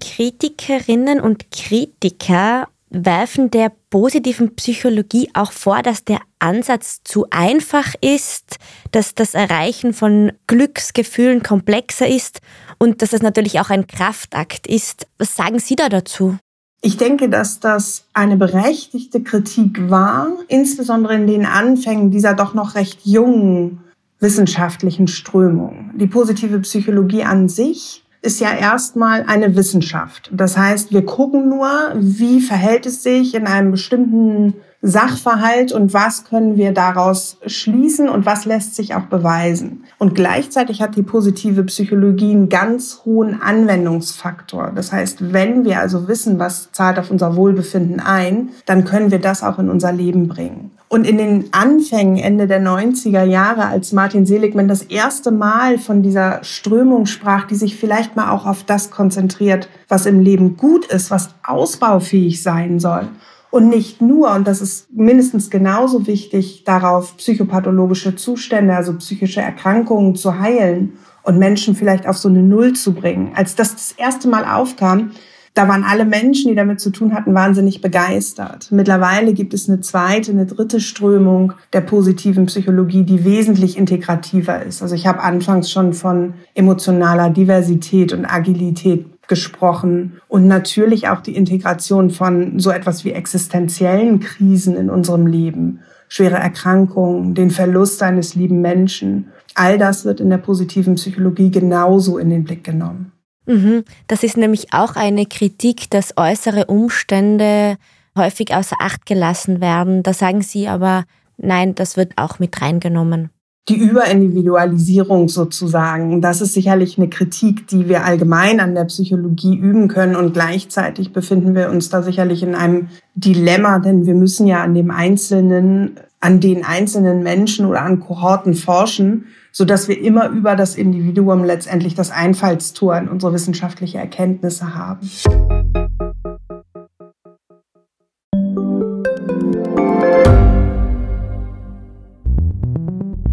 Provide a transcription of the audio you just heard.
Kritikerinnen und Kritiker werfen der positiven Psychologie auch vor, dass der Ansatz zu einfach ist, dass das Erreichen von Glücksgefühlen komplexer ist und dass das natürlich auch ein Kraftakt ist. Was sagen Sie da dazu? Ich denke, dass das eine berechtigte Kritik war, insbesondere in den Anfängen dieser doch noch recht jungen wissenschaftlichen Strömung. Die positive Psychologie an sich ist ja erstmal eine Wissenschaft. Das heißt, wir gucken nur, wie verhält es sich in einem bestimmten Sachverhalt und was können wir daraus schließen und was lässt sich auch beweisen. Und gleichzeitig hat die positive Psychologie einen ganz hohen Anwendungsfaktor. Das heißt, wenn wir also wissen, was zahlt auf unser Wohlbefinden ein, dann können wir das auch in unser Leben bringen. Und in den Anfängen Ende der 90er Jahre, als Martin Seligman das erste Mal von dieser Strömung sprach, die sich vielleicht mal auch auf das konzentriert, was im Leben gut ist, was ausbaufähig sein soll. Und nicht nur, und das ist mindestens genauso wichtig, darauf psychopathologische Zustände, also psychische Erkrankungen zu heilen und Menschen vielleicht auf so eine Null zu bringen. Als das das erste Mal aufkam, da waren alle Menschen, die damit zu tun hatten, wahnsinnig begeistert. Mittlerweile gibt es eine zweite, eine dritte Strömung der positiven Psychologie, die wesentlich integrativer ist. Also ich habe anfangs schon von emotionaler Diversität und Agilität gesprochen und natürlich auch die Integration von so etwas wie existenziellen Krisen in unserem Leben, schwere Erkrankungen, den Verlust eines lieben Menschen. All das wird in der positiven Psychologie genauso in den Blick genommen. Mhm. Das ist nämlich auch eine Kritik, dass äußere Umstände häufig außer Acht gelassen werden. Da sagen Sie aber, nein, das wird auch mit reingenommen. Die Überindividualisierung sozusagen, das ist sicherlich eine Kritik, die wir allgemein an der Psychologie üben können und gleichzeitig befinden wir uns da sicherlich in einem Dilemma, denn wir müssen ja an dem Einzelnen, an den einzelnen Menschen oder an Kohorten forschen so dass wir immer über das Individuum letztendlich das Einfallstor in unsere wissenschaftliche Erkenntnisse haben.